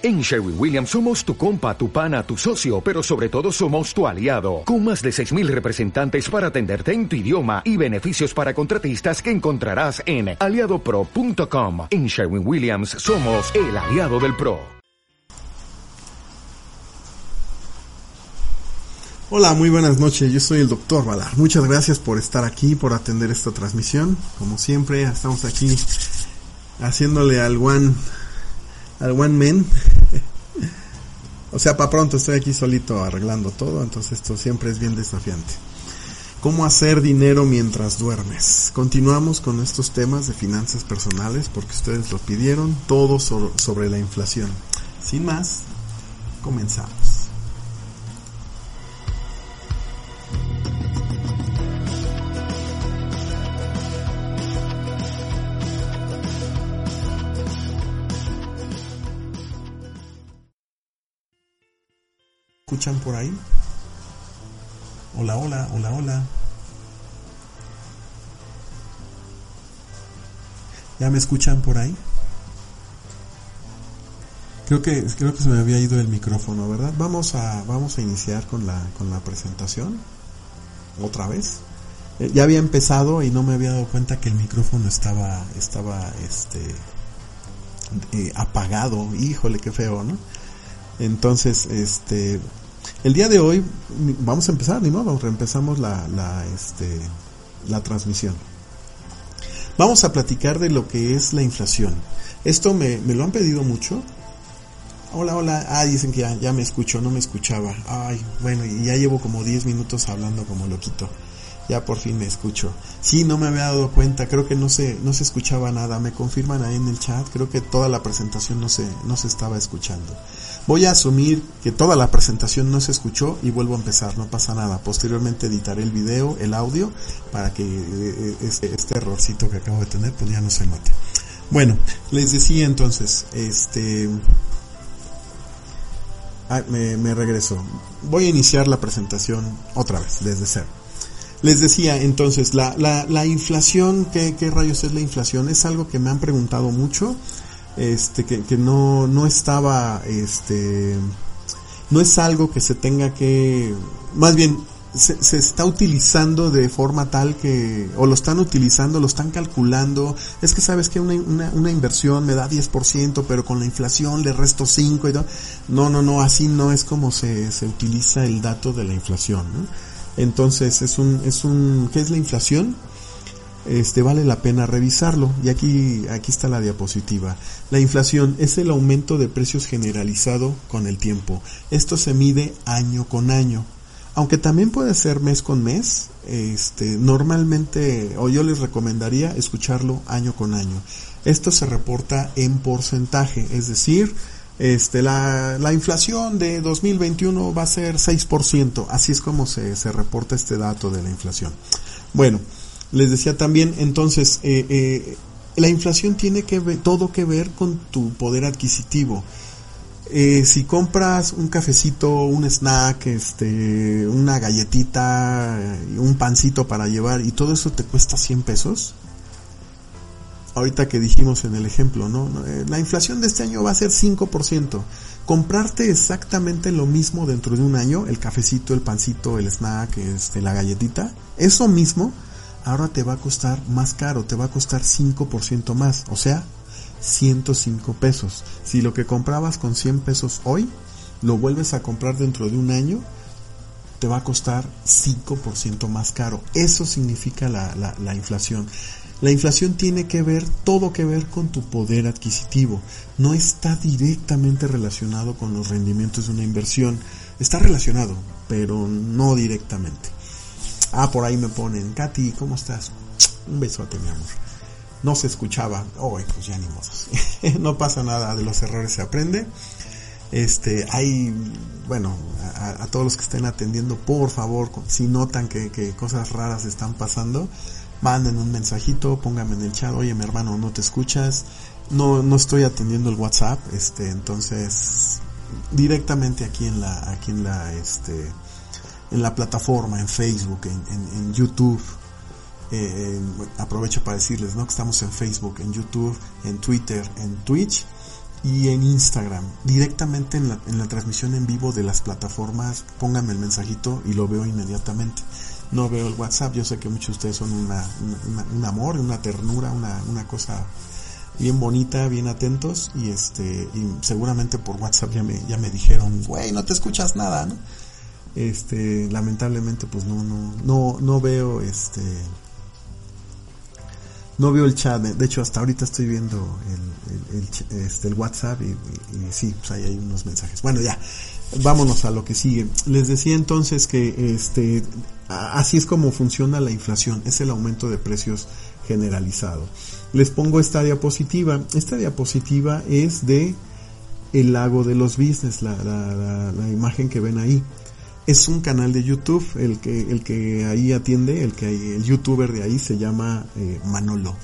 En Sherwin Williams somos tu compa, tu pana, tu socio, pero sobre todo somos tu aliado, con más de 6.000 representantes para atenderte en tu idioma y beneficios para contratistas que encontrarás en aliadopro.com. En Sherwin Williams somos el aliado del PRO. Hola, muy buenas noches, yo soy el doctor Valar. Muchas gracias por estar aquí, por atender esta transmisión. Como siempre, estamos aquí haciéndole al one al One Man. o sea, para pronto estoy aquí solito arreglando todo, entonces esto siempre es bien desafiante. ¿Cómo hacer dinero mientras duermes? Continuamos con estos temas de finanzas personales porque ustedes lo pidieron, todo sobre la inflación. Sin más, comenzamos. Escuchan por ahí? Hola, hola, hola, hola. ¿Ya me escuchan por ahí? Creo que, creo que se me había ido el micrófono, ¿verdad? Vamos a, vamos a iniciar con la, con la presentación. Otra vez. Eh, ya había empezado y no me había dado cuenta que el micrófono estaba, estaba, este, eh, apagado. Híjole, qué feo, ¿no? Entonces, este, el día de hoy vamos a empezar, ni modo, reempezamos la, la, este, la transmisión. Vamos a platicar de lo que es la inflación. Esto me, me lo han pedido mucho. Hola, hola. Ah, dicen que ya, me escucho, no me escuchaba. Ay, bueno, y ya llevo como 10 minutos hablando como loquito ya por fin me escucho. Sí, no me había dado cuenta, creo que no se, no se escuchaba nada. Me confirman ahí en el chat, creo que toda la presentación no se, no se estaba escuchando. Voy a asumir que toda la presentación no se escuchó y vuelvo a empezar, no pasa nada. Posteriormente editaré el video, el audio, para que eh, este, este errorcito que acabo de tener pues ya no se note. Bueno, les decía entonces, este... me, me regreso. Voy a iniciar la presentación otra vez, desde cero. Les decía entonces, la, la, la inflación, ¿qué, ¿qué, rayos es la inflación? Es algo que me han preguntado mucho, este, que, que no, no estaba, este, no es algo que se tenga que, más bien, se, se, está utilizando de forma tal que, o lo están utilizando, lo están calculando, es que sabes que una, una, inversión me da 10%, pero con la inflación le resto 5 y todo. No, no, no, así no es como se, se utiliza el dato de la inflación, ¿no? Entonces, es un, es un, ¿qué es la inflación? Este, vale la pena revisarlo. Y aquí, aquí está la diapositiva. La inflación es el aumento de precios generalizado con el tiempo. Esto se mide año con año. Aunque también puede ser mes con mes, este, normalmente, o yo les recomendaría escucharlo año con año. Esto se reporta en porcentaje, es decir, este, la, la, inflación de 2021 va a ser 6%. Así es como se, se reporta este dato de la inflación. Bueno, les decía también, entonces, eh, eh, la inflación tiene que ver, todo que ver con tu poder adquisitivo. Eh, si compras un cafecito, un snack, este, una galletita, un pancito para llevar y todo eso te cuesta 100 pesos, ahorita que dijimos en el ejemplo, ¿no? Eh, la inflación de este año va a ser 5%. Comprarte exactamente lo mismo dentro de un año, el cafecito, el pancito, el snack, este, la galletita, eso mismo ahora te va a costar más caro, te va a costar 5% más, o sea, 105 pesos. Si lo que comprabas con 100 pesos hoy, lo vuelves a comprar dentro de un año, te va a costar 5% más caro. Eso significa la, la, la inflación. La inflación tiene que ver, todo que ver con tu poder adquisitivo. No está directamente relacionado con los rendimientos de una inversión. Está relacionado, pero no directamente. Ah, por ahí me ponen, Katy, ¿cómo estás? Un besote, mi amor. No se escuchaba. Oh, pues ya ni modo. no pasa nada, de los errores se aprende. Este, hay, bueno, a, a, todos los que estén atendiendo, por favor, si notan que, que cosas raras están pasando, manden un mensajito, pónganme en el chat, oye mi hermano, no te escuchas, no, no estoy atendiendo el WhatsApp, este, entonces directamente aquí en la, aquí en la, este, en la plataforma, en Facebook, en, en, en YouTube, eh, aprovecho para decirles, ¿no? Que estamos en Facebook, en YouTube, en Twitter, en Twitch y en Instagram, directamente en la, en la transmisión en vivo de las plataformas, pónganme el mensajito y lo veo inmediatamente. No veo el WhatsApp, yo sé que muchos de ustedes son una, un amor, una ternura, una, una cosa bien bonita, bien atentos y este y seguramente por WhatsApp ya me ya me dijeron, "Güey, no te escuchas nada", ¿no? Este, lamentablemente pues no no no no veo este no veo el chat, de hecho hasta ahorita estoy viendo el, el, este, WhatsApp y, sí, pues ahí hay unos mensajes. Bueno, ya, vámonos a lo que sigue. Les decía entonces que este, así es como funciona la inflación, es el aumento de precios generalizado. Les pongo esta diapositiva. Esta diapositiva es de el lago de los business, la imagen que ven ahí es un canal de YouTube, el que, el que ahí atiende, el que el youtuber de ahí se llama eh, Manolo.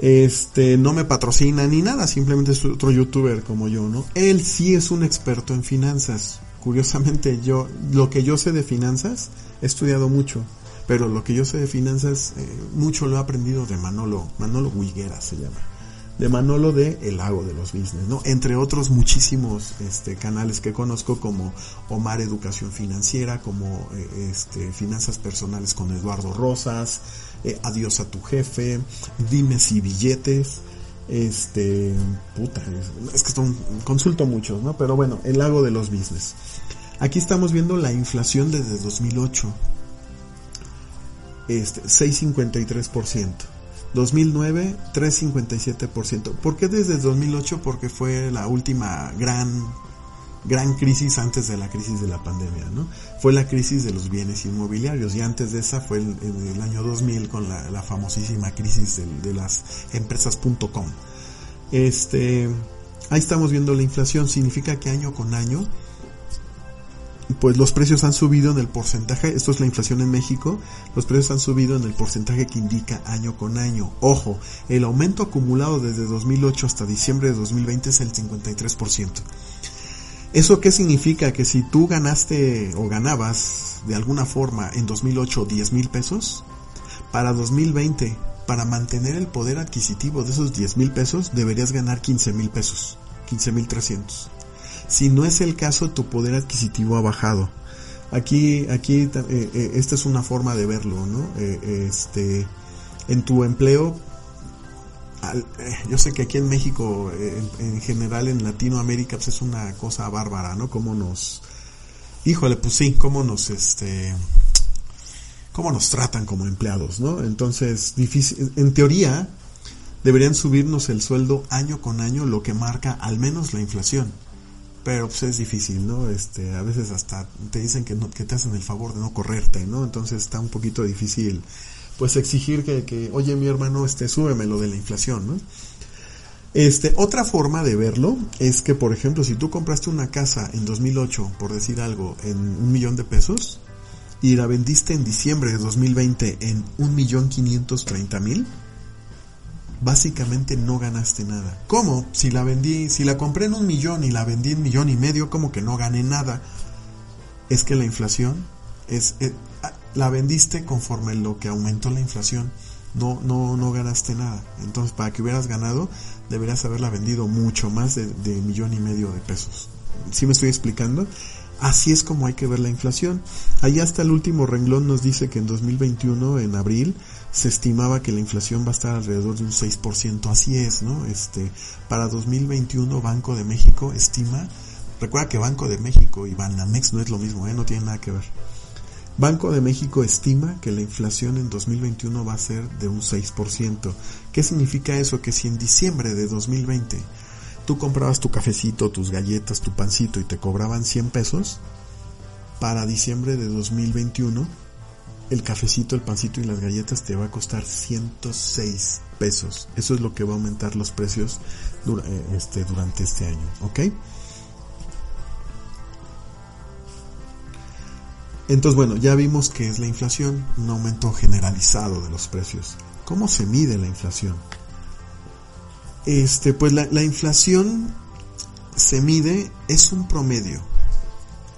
Este, no me patrocina ni nada, simplemente es otro youtuber como yo, ¿no? Él sí es un experto en finanzas. Curiosamente, yo, lo que yo sé de finanzas, he estudiado mucho, pero lo que yo sé de finanzas, eh, mucho lo he aprendido de Manolo, Manolo Huiguera se llama de Manolo de El Lago de los Business, ¿no? Entre otros muchísimos este, canales que conozco como Omar Educación Financiera, como eh, este, Finanzas Personales con Eduardo Rosas, eh, Adiós a tu jefe, Dimes y Billetes, este, puta, es, que son, consulto muchos, ¿no? Pero bueno, El Lago de los Business. Aquí estamos viendo la inflación desde 2008. Este, 6.53%. 2009, 3,57%. ¿Por qué desde 2008? Porque fue la última gran, gran crisis antes de la crisis de la pandemia, ¿no? Fue la crisis de los bienes inmobiliarios y antes de esa fue el, el año 2000 con la, famosísima crisis de, de las empresas.com. Este, ahí estamos viendo la inflación, significa que año con año pues los precios han subido en el porcentaje, esto es la inflación en México, los precios han subido en el porcentaje que indica año con año. Ojo, el aumento acumulado desde 2008 hasta diciembre de 2020 es el 53%. ¿Eso qué significa? Que si tú ganaste o ganabas de alguna forma en 2008 10 mil pesos, para 2020, para mantener el poder adquisitivo de esos 10 mil pesos, deberías ganar 15 mil pesos, 15 mil 300. Si no es el caso, tu poder adquisitivo ha bajado. Aquí, aquí, eh, eh, esta es una forma de verlo, ¿no? Eh, este, en tu empleo, yo sé que aquí en México, en, general en Latinoamérica, pues es una cosa bárbara, ¿no? Cómo nos, híjole, pues sí, cómo nos, este, cómo nos tratan como empleados, ¿no? Entonces, difícil, en teoría, deberían subirnos el sueldo año con año, lo que marca al menos la inflación pero pues es difícil, ¿no? Este, a veces hasta te dicen que no, que te hacen el favor de no correrte, ¿no? Entonces está un poquito difícil, pues exigir que, que oye mi hermano, este, súbeme lo de la inflación, ¿no? Este, otra forma de verlo es que, por ejemplo, si tú compraste una casa en 2008, por decir algo, en un millón de pesos, y la vendiste en diciembre de 2020 en un millón quinientos treinta mil, básicamente no ganaste nada. ¿Cómo? Si la vendí, si la compré en un millón y la vendí en millón y medio, como que no gané nada. Es que la inflación es, eh, ah, la vendiste conforme lo que aumentó la inflación. No, no, no ganaste nada. Entonces, para que hubieras ganado, deberías haberla vendido mucho más de, de millón y medio de pesos. ¿Sí me estoy explicando? Así es como hay que ver la inflación. Ahí hasta el último renglón nos dice que en 2021, en abril, se estimaba que la inflación va a estar alrededor de un 6%. Así es, ¿no? Este, para 2021 Banco de México estima, recuerda que Banco de México y Banamex no es lo mismo, ¿eh? No tiene nada que ver. Banco de México estima que la inflación en 2021 va a ser de un 6%. ¿Qué significa eso? Que si en diciembre de 2020 tú comprabas tu cafecito, tus galletas, tu pancito y te cobraban 100 pesos, para diciembre de 2021 el cafecito, el pancito y las galletas te va a costar 106 pesos. Eso es lo que va a aumentar los precios eh, este, durante este año, ¿ok? Entonces, bueno, ya vimos que es la inflación, un aumento generalizado de los precios. ¿Cómo se mide la inflación? Este, pues la, inflación se mide, es un promedio.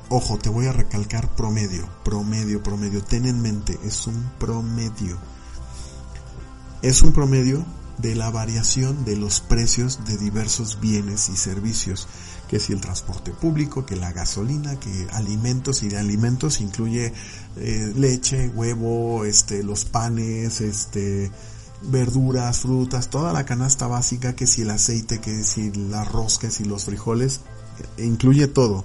Ojo, te voy a recalcar promedio, promedio, promedio. Ten en mente, es un promedio. Es un promedio de la variación de los precios de diversos bienes y servicios, que si el transporte público, que la gasolina, que alimentos y de alimentos incluye eh, leche, huevo, este, los panes, este, verduras, frutas, toda la canasta básica, que si el aceite, que si el arroz, que si los frijoles, incluye todo.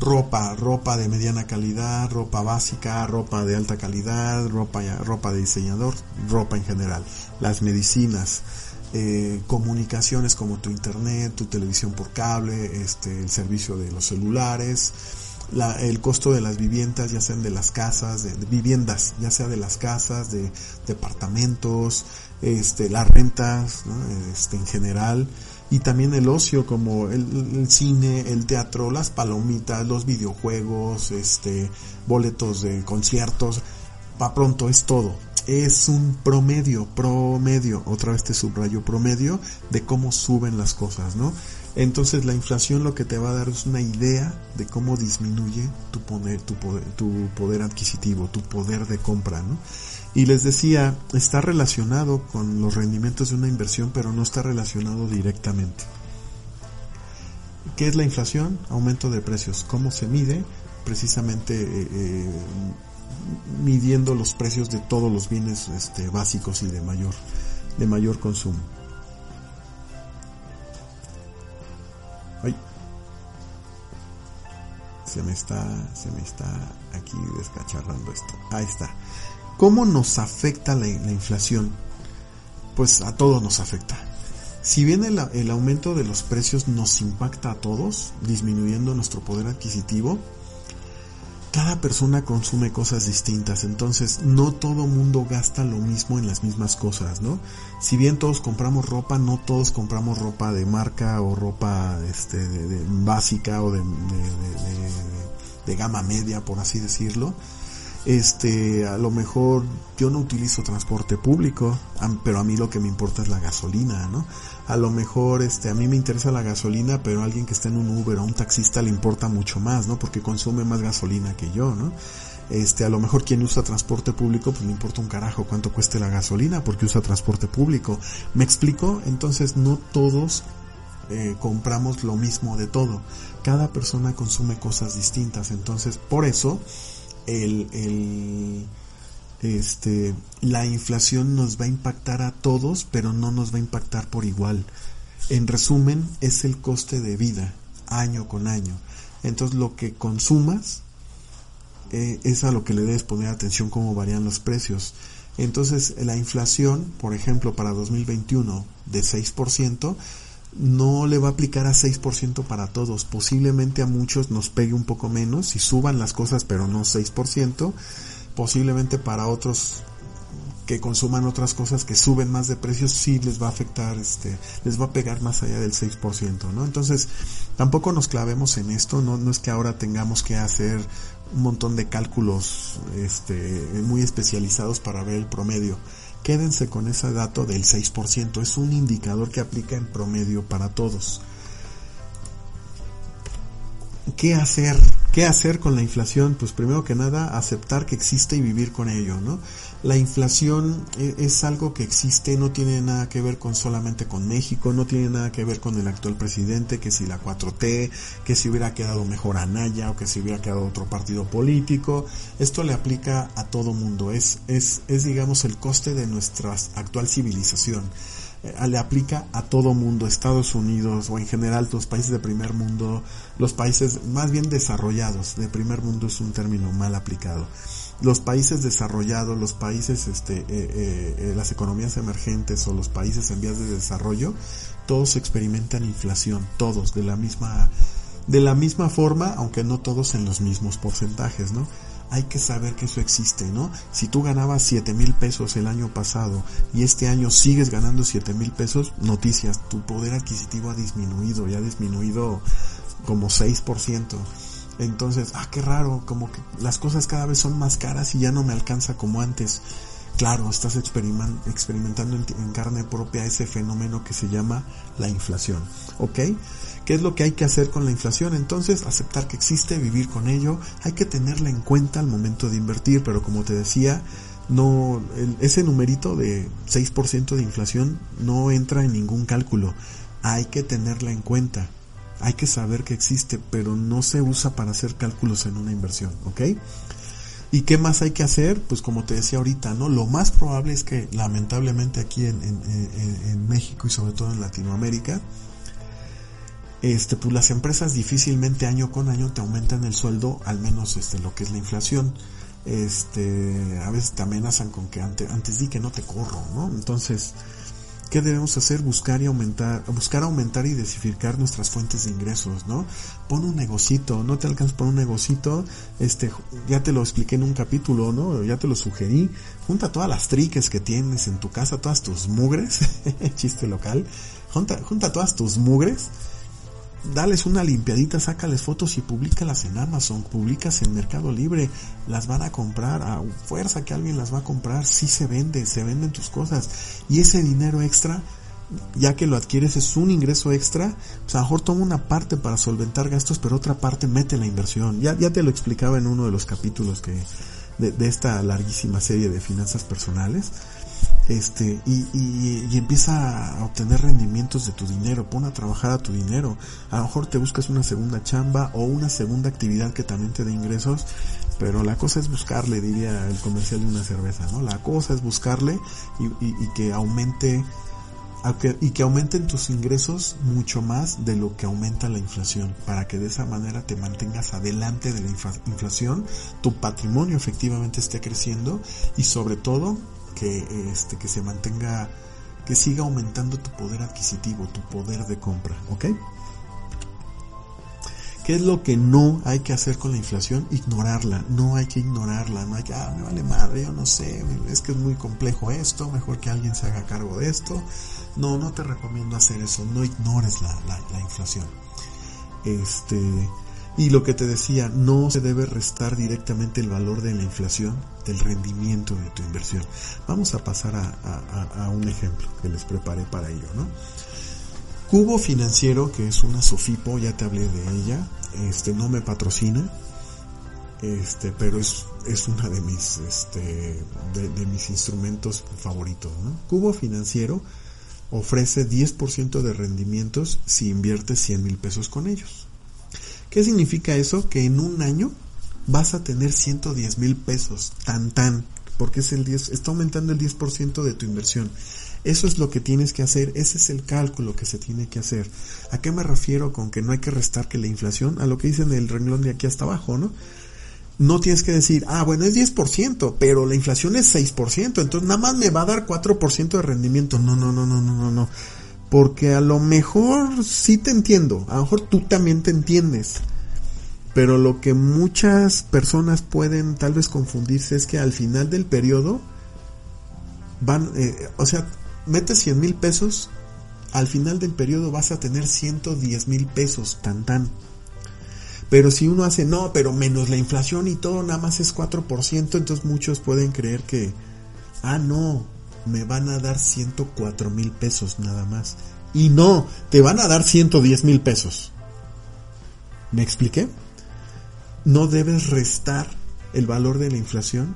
Ropa, ropa de mediana calidad, ropa básica, ropa de alta calidad, ropa, ropa de diseñador, ropa en general, las medicinas, eh, comunicaciones como tu internet, tu televisión por cable, este, el servicio de los celulares, la, el costo de las viviendas, ya sean de las casas, de, viviendas, ya sea de las casas, de departamentos, este, las rentas, este, en general, y también el ocio como el, cine, el teatro, las palomitas, los videojuegos, este, boletos de conciertos, va pronto es todo. Es un promedio, promedio, otra vez te subrayo promedio de cómo suben las cosas, ¿no? Entonces la inflación lo que te va a dar es una idea de cómo disminuye tu poder, tu poder, tu poder adquisitivo, tu poder de compra, ¿no? Y les decía, está relacionado con los rendimientos de una inversión, pero no está relacionado directamente. ¿Qué es la inflación? Aumento de precios. ¿Cómo se mide? Precisamente eh, eh, midiendo los precios de todos los bienes este, básicos y de mayor, de mayor consumo. Se me está, se me está aquí descacharrando esto. Ahí está. ¿Cómo nos afecta la, inflación? Pues a todos nos afecta. Si bien el, el, aumento de los precios nos impacta a todos, disminuyendo nuestro poder adquisitivo, cada persona consume cosas distintas, entonces no todo mundo gasta lo mismo en las mismas cosas, ¿no? Si bien todos compramos ropa, no todos compramos ropa de marca o ropa este, de, básica o de, de gama media, por así decirlo este, a lo mejor yo no utilizo transporte público, pero a mí lo que me importa es la gasolina, ¿no? A lo mejor, este, a mí me interesa la gasolina, pero a alguien que está en un Uber o un taxista le importa mucho más, ¿no? Porque consume más gasolina que yo, ¿no? Este, a lo mejor quien usa transporte público, pues le importa un carajo cuánto cueste la gasolina porque usa transporte público. ¿Me explico? Entonces no todos eh, compramos lo mismo de todo. Cada persona consume cosas distintas. Entonces, por eso, el, este, la inflación nos va a impactar a todos, pero no nos va a impactar por igual. En resumen, es el coste de vida, año con año. Entonces, lo que consumas eh, es a lo que le debes poner atención cómo varían los precios. Entonces, la inflación, por ejemplo, para 2021 de 6%, no le va a aplicar a 6% para todos. Posiblemente a muchos nos pegue un poco menos y suban las cosas, pero no 6%. Posiblemente para otros que consuman otras cosas que suben más de precios sí les va a afectar, este, les va a pegar más allá del 6%, ¿no? Entonces, tampoco nos clavemos en esto, no, no es que ahora tengamos que hacer un montón de cálculos, este, muy especializados para ver el promedio Quédense con ese dato del 6%, es un indicador que aplica en promedio para todos. ¿Qué hacer? ¿Qué hacer con la inflación? Pues primero que nada, aceptar que existe y vivir con ello, ¿no? La inflación e, es algo que existe, no tiene nada que ver con solamente con México, no tiene nada que ver con el actual presidente, que si la 4T, que si hubiera quedado mejor Anaya o que si hubiera quedado otro partido político. Esto le aplica a todo mundo, es, es, es digamos el coste de nuestra actual civilización eh, le aplica a todo mundo, Estados Unidos o en general los países de primer mundo, los países más bien desarrollados, de primer mundo es un término mal aplicado los países desarrollados, los países, este, eh, eh, eh, las economías emergentes o los países en vías de desarrollo, todos experimentan inflación, todos de la misma, de la misma forma, aunque no todos en los mismos porcentajes, ¿no? Hay que saber que eso existe, ¿no? Si tú ganabas 7 mil pesos el año pasado y este año sigues ganando 7 mil pesos, noticias, tu poder adquisitivo ha disminuido, ya ha disminuido como 6%. Entonces, ah, qué raro, como que las cosas cada vez son más caras y ya no me alcanza como antes. Claro, estás experimentando en, carne propia ese fenómeno que se llama la inflación. ¿Ok? ¿Qué es lo que hay que hacer con la inflación? Entonces, aceptar que existe, vivir con ello. Hay que tenerla en cuenta al momento de invertir, pero como te decía, no ese numerito de 6% de inflación no entra en ningún cálculo. Hay que tenerla en cuenta. Hay que saber que existe, pero no se usa para hacer cálculos en una inversión, ¿ok? ¿Y qué más hay que hacer? Pues como te decía ahorita, ¿no? Lo más probable es que lamentablemente aquí en, en, México y sobre todo en Latinoamérica, este, pues las empresas difícilmente año con año te aumentan el sueldo, al menos este, lo que es la inflación. Este, a veces te amenazan con que antes, antes di que no te corro, ¿no? Entonces, ¿Qué debemos hacer? Buscar y aumentar, buscar aumentar y diversificar nuestras fuentes de ingresos, ¿no? Pon un negocito, no te alcanzas por un negocito, este, ya te lo expliqué en un capítulo, ¿no? Ya te lo sugerí. Junta todas las triques que tienes en tu casa, todas tus mugres, chiste local, junta, junta todas tus mugres dales una limpiadita, sácales fotos y públicalas en Amazon, publicas en Mercado Libre, las van a comprar, a fuerza que alguien las va a comprar, sí se vende, se venden tus cosas. Y ese dinero extra, ya que lo adquieres es un ingreso extra, pues a lo mejor toma una parte para solventar gastos, pero otra parte mete la inversión. Ya, ya te lo explicaba en uno de los capítulos que, de esta larguísima serie de finanzas personales este y, y, empieza a obtener rendimientos de tu dinero, pon a trabajar a tu dinero. A lo mejor te buscas una segunda chamba o una segunda actividad que también te dé ingresos, pero la cosa es buscarle, diría el comercial de una cerveza, ¿no? La cosa es buscarle y, y que aumente y que aumenten tus ingresos mucho más de lo que aumenta la inflación, para que de esa manera te mantengas adelante de la inflación, tu patrimonio efectivamente esté creciendo y sobre todo que, este, que se mantenga, que siga aumentando tu poder adquisitivo, tu poder de compra, ¿ok? ¿Qué es lo que no hay que hacer con la inflación? Ignorarla, no hay que ignorarla, no hay que, ah, me vale madre, yo no sé, es que es muy complejo esto, mejor que alguien se haga cargo de esto. No, no te recomiendo hacer eso, no ignores la, la, la inflación. Este, y lo que te decía, no se debe restar directamente el valor de la inflación del rendimiento de tu inversión. Vamos a pasar a, un ejemplo que les preparé para ello, ¿no? Cubo Financiero, que es una Sofipo, ya te hablé de ella, este no me patrocina, este, pero es, es una de mis, este, de, mis instrumentos favoritos, ¿no? Cubo Financiero ofrece 10% de rendimientos si inviertes 100 mil pesos con ellos. ¿Qué significa eso? Que en un año vas a tener 110 mil pesos, tan tan, porque es el 10, está aumentando el 10% de tu inversión. Eso es lo que tienes que hacer, ese es el cálculo que se tiene que hacer. ¿A qué me refiero con que no hay que restar que la inflación? A lo que dice en el renglón de aquí hasta abajo, ¿no? No tienes que decir, ah, bueno, es 10%, pero la inflación es 6%, entonces nada más me va a dar 4% de rendimiento. No, no, no, no, no, no, no. Porque a lo mejor sí te entiendo, a lo mejor tú también te entiendes. Pero lo que muchas personas pueden tal vez confundirse es que al final del periodo van, eh, o sea, metes 100 mil pesos, al final del periodo vas a tener 110 mil pesos, tan tan. Pero si uno hace, no, pero menos la inflación y todo, nada más es 4%, entonces muchos pueden creer que, ah, no, me van a dar 104 mil pesos nada más. Y no, te van a dar 110 mil pesos. ¿Me expliqué? No debes restar el valor de la inflación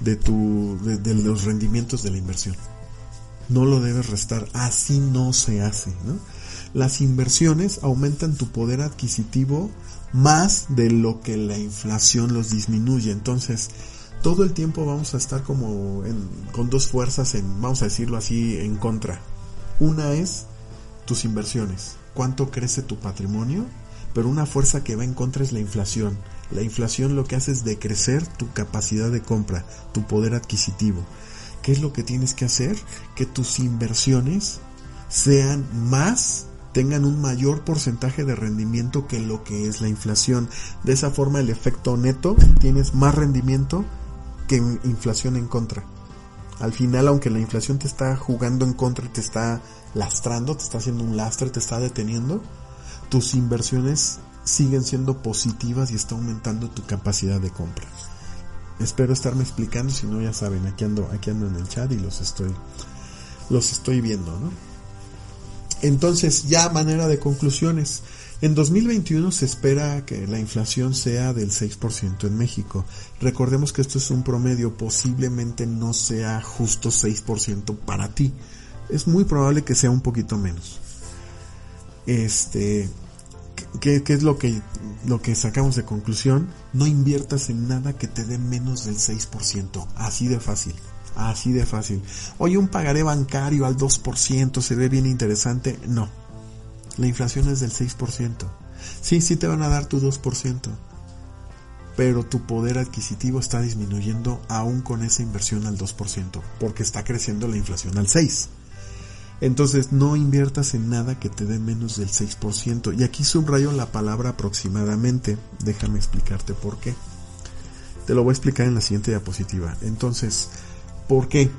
de, tu, de, los rendimientos de la inversión. No lo debes restar, así no se hace. Las inversiones aumentan tu poder adquisitivo más de lo que la inflación los disminuye. Entonces, todo el tiempo vamos a estar como con dos fuerzas en, vamos a decirlo así, en contra. Una es tus inversiones, cuánto crece tu patrimonio, pero una fuerza que va en contra es la inflación. La inflación lo que hace es decrecer tu capacidad de compra, tu poder adquisitivo. ¿Qué es lo que tienes que hacer? Que tus inversiones sean más tengan un mayor porcentaje de rendimiento que lo que es la inflación. De esa forma el efecto neto tienes más rendimiento que inflación en contra. Al final, aunque la inflación te está jugando en contra y te está lastrando, te está haciendo un lastre, te está deteniendo, tus inversiones siguen siendo positivas y está aumentando tu capacidad de compra. Espero estarme explicando, si no ya saben, aquí ando, aquí ando en el chat y los estoy, los estoy viendo, ¿no? Entonces, ya manera de conclusiones, En 2021 se espera que la inflación sea del 6% en México. Recordemos que esto es un promedio, posiblemente no sea justo 6% para ti. Es muy probable que sea un poquito menos. Este, ¿qué, es lo que, lo que sacamos de conclusión? No inviertas en nada que te dé menos del 6%. Así de fácil. Así de fácil. Oye, un pagaré bancario al 2% se ve bien interesante. No. La inflación es del 6%. Sí, sí te van a dar tu 2%. Pero tu poder adquisitivo está disminuyendo aún con esa inversión al 2%. Porque está creciendo la inflación al 6%. Entonces no inviertas en nada que te dé menos del 6%. Y aquí subrayo la palabra aproximadamente. Déjame explicarte por qué. Te lo voy a explicar en la siguiente diapositiva. Entonces, ¿Por qué?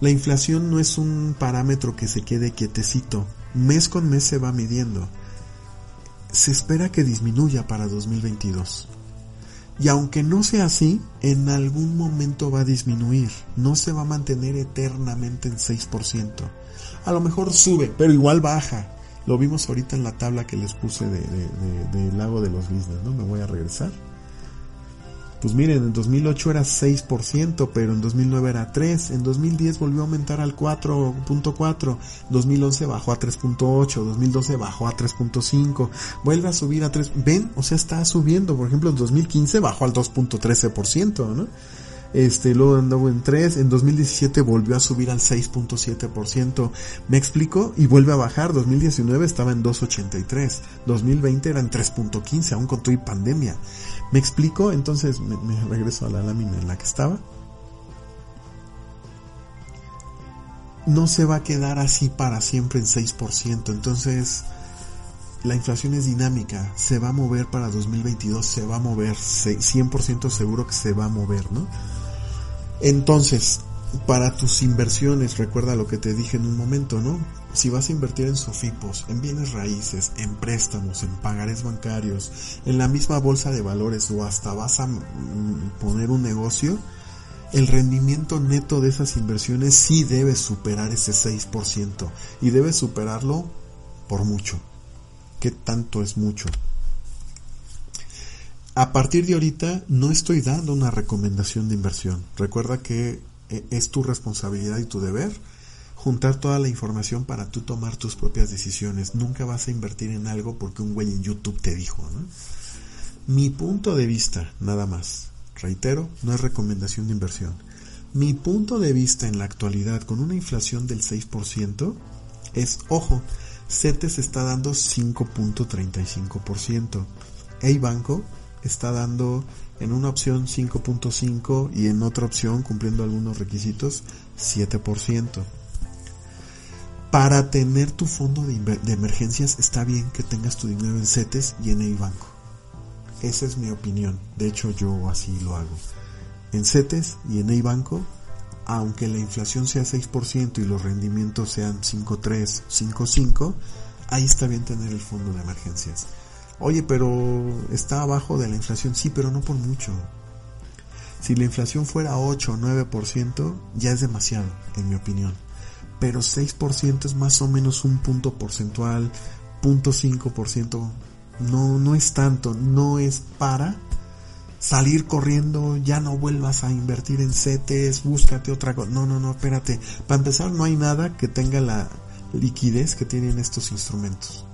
La inflación no es un parámetro que se quede quietecito. Mes con mes se va midiendo. Se espera que disminuya para 2022. Y aunque no sea así, en algún momento va a disminuir. No se va a mantener eternamente en 6%. A lo mejor sube, pero igual baja. Lo vimos ahorita en la tabla que les puse del lago de los business, ¿no? Me voy a regresar. Pues miren, en 2008 era 6%, pero en 2009 era 3%, en 2010 volvió a aumentar al 4.4%, 2011 bajó a 3.8%, 2012 bajó a 3.5%, vuelve a subir a 3%, ven, o sea, está subiendo, por ejemplo, en 2015 bajó al 2.13%, ¿no? este, luego andó en 3, en 2017 volvió a subir al 6.7%, me explico, y vuelve a bajar, 2019 estaba en 2.83, 2020 era en 3.15, aún con tu pandemia. ¿Me explico? Entonces me, regreso a la lámina en la que estaba. No se va a quedar así para siempre en 6%. Entonces, la inflación es dinámica. Se va a mover para 2022. Se va a mover. 100% seguro que se va a mover, ¿no? Entonces, para tus inversiones, recuerda lo que te dije en un momento, ¿no? Si vas a invertir en sofipos, en bienes raíces, en préstamos, en pagares bancarios, en la misma bolsa de valores o hasta vas a mm, poner un negocio, el rendimiento neto de esas inversiones sí debe superar ese 6% y debe superarlo por mucho. ¿Qué tanto es mucho? A partir de ahorita no estoy dando una recomendación de inversión. Recuerda que eh, es tu responsabilidad y tu deber juntar toda la información para tú tomar tus propias decisiones. Nunca vas a invertir en algo porque un güey en YouTube te dijo. Mi punto de vista, nada más, reitero, no es recomendación de inversión. Mi punto de vista en la actualidad con una inflación del 6% es, ojo, CETES está dando 5.35%. Hey Banco está dando en una opción 5.5 y en otra opción, cumpliendo algunos requisitos, 7%. Para tener tu fondo de, emergencias está bien que tengas tu dinero en CETES y en el banco. Esa es mi opinión. De hecho, yo así lo hago. En CETES y en el banco, aunque la inflación sea 6% y los rendimientos sean 5.3, 5.5, ahí está bien tener el fondo de emergencias. Oye, pero está abajo de la inflación. Sí, pero no por mucho. Si la inflación fuera 8 o 9%, ya es demasiado, en mi opinión pero 6% es más o menos un punto porcentual, 0.5%, no, no es tanto, no es para salir corriendo, ya no vuelvas a invertir en CETES, búscate otra cosa, no, no, no, espérate, para empezar no hay nada que tenga la liquidez que tienen estos instrumentos.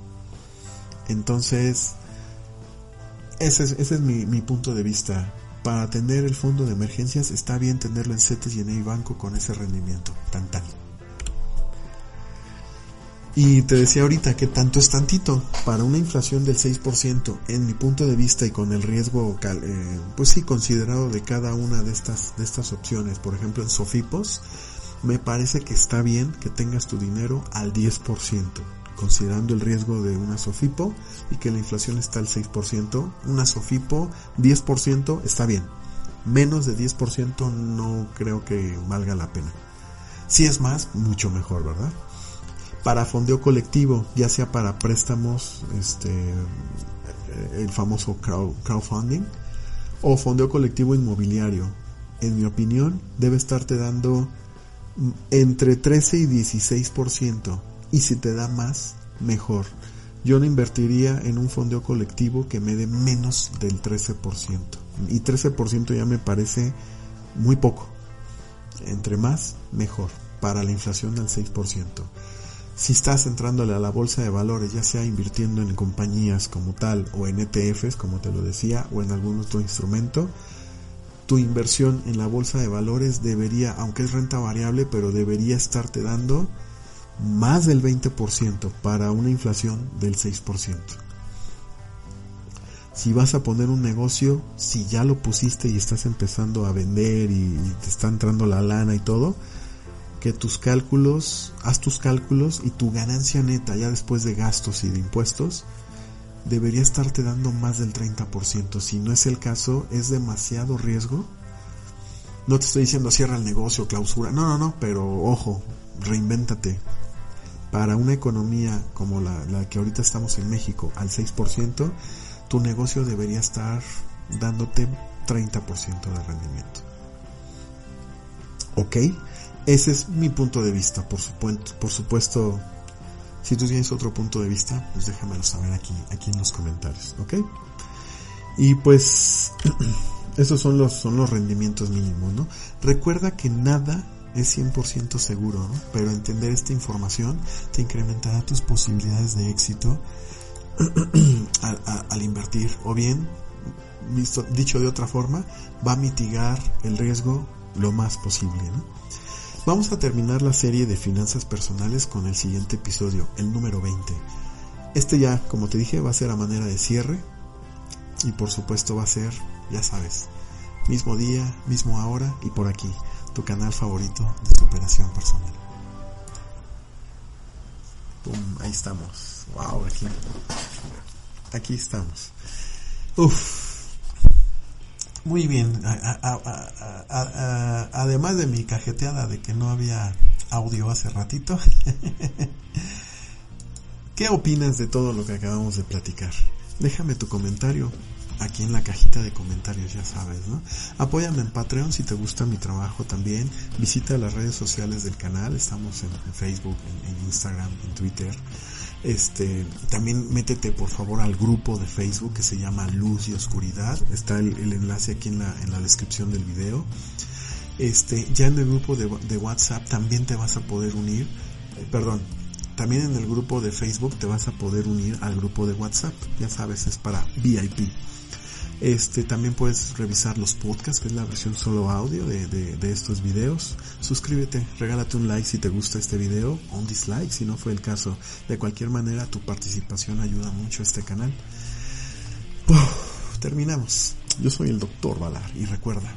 Entonces, ese es, mi, punto de vista. Para tener el fondo de emergencias está bien tenerlo en CETES y en el banco con ese rendimiento, tan tan. Y te decía ahorita que tanto es tantito. Para una inflación del 6%, en mi punto de vista y con el riesgo, eh, pues sí, considerado de cada una de estas, de estas opciones, por ejemplo en Sofipos, me parece que está bien que tengas tu dinero al 10%, considerando el riesgo de una Sofipo y que la inflación está al 6%. Una Sofipo 10% está bien. Menos de 10% no creo que valga la pena. Si es más, mucho mejor, ¿verdad? Para fondeo colectivo, ya sea para préstamos, este, el famoso crowdfunding, o fondeo colectivo inmobiliario. En mi opinión, debe estarte dando entre 13 y 16%. Y si te da más, mejor. yo no invertiría en un fondeo colectivo que me dé menos del 13%. Y 13% ya me parece muy poco. Entre más, mejor. Para la inflación del 6%. Si estás entrándole a la bolsa de valores, ya sea invirtiendo en compañías como tal o en ETFs, como te lo decía, o en algún otro instrumento, tu inversión en la bolsa de valores debería, aunque es renta variable, pero debería estarte dando más del 20% para una inflación del 6%. Si vas a poner un negocio, si ya lo pusiste y estás empezando a vender y, te está entrando la lana y todo, que tus cálculos, haz tus cálculos y tu ganancia neta ya después de gastos y de impuestos debería estarte dando más del 30%. Si no es el caso, es demasiado riesgo. No te estoy diciendo cierra el negocio, clausura. No, no, no, pero ojo, reinvéntate. Para una economía como la, la que ahorita estamos en México, al 6%, tu negocio debería estar dándote 30% de rendimiento. ¿Ok? Ese es mi punto de vista. Por supuesto, por supuesto si tú tienes otro punto de vista, pues déjamelo saber aquí, aquí en los comentarios, ¿ok? Y pues, esos son los, son los rendimientos mínimos, ¿no? Recuerda que nada es 100% seguro, ¿no? Pero entender esta información te incrementará tus posibilidades de éxito al, invertir. O bien, dicho de otra forma, va a mitigar el riesgo lo más posible, ¿no? Vamos a terminar la serie de finanzas personales con el siguiente episodio, el número 20. Este ya, como te dije, va a ser a manera de cierre y por supuesto va a ser, ya sabes, mismo día, mismo hora y por aquí, tu canal favorito de superación personal. Pum, ahí estamos. Wow, aquí. Aquí estamos. Uf, muy bien. además de mi cajeteada de que no había audio hace ratito, ¿qué opinas de todo lo que acabamos de platicar? Déjame tu comentario aquí en la cajita de comentarios, ya sabes, ¿no? Apóyame en Patreon si te gusta mi trabajo también. Visita las redes sociales del canal, estamos en, Facebook, en Instagram, en Twitter. Este, también métete por favor al grupo de Facebook que se llama Luz y Oscuridad. Está el, enlace aquí en la, en la descripción del video. Este, ya en el grupo de, de WhatsApp también te vas a poder unir, eh, perdón, también en el grupo de Facebook te vas a poder unir al grupo de WhatsApp. Ya sabes, es para VIP. Este, también puedes revisar los podcasts, que es la versión solo audio de, de, estos videos. Suscríbete, regálate un like si te gusta este video, o un dislike si no fue el caso. De cualquier manera, tu participación ayuda mucho a este canal. terminamos. Yo soy el doctor Valar y recuerda,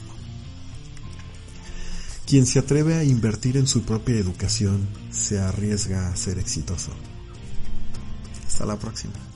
quien se atreve a invertir en su propia educación se arriesga a ser exitoso. Hasta la próxima.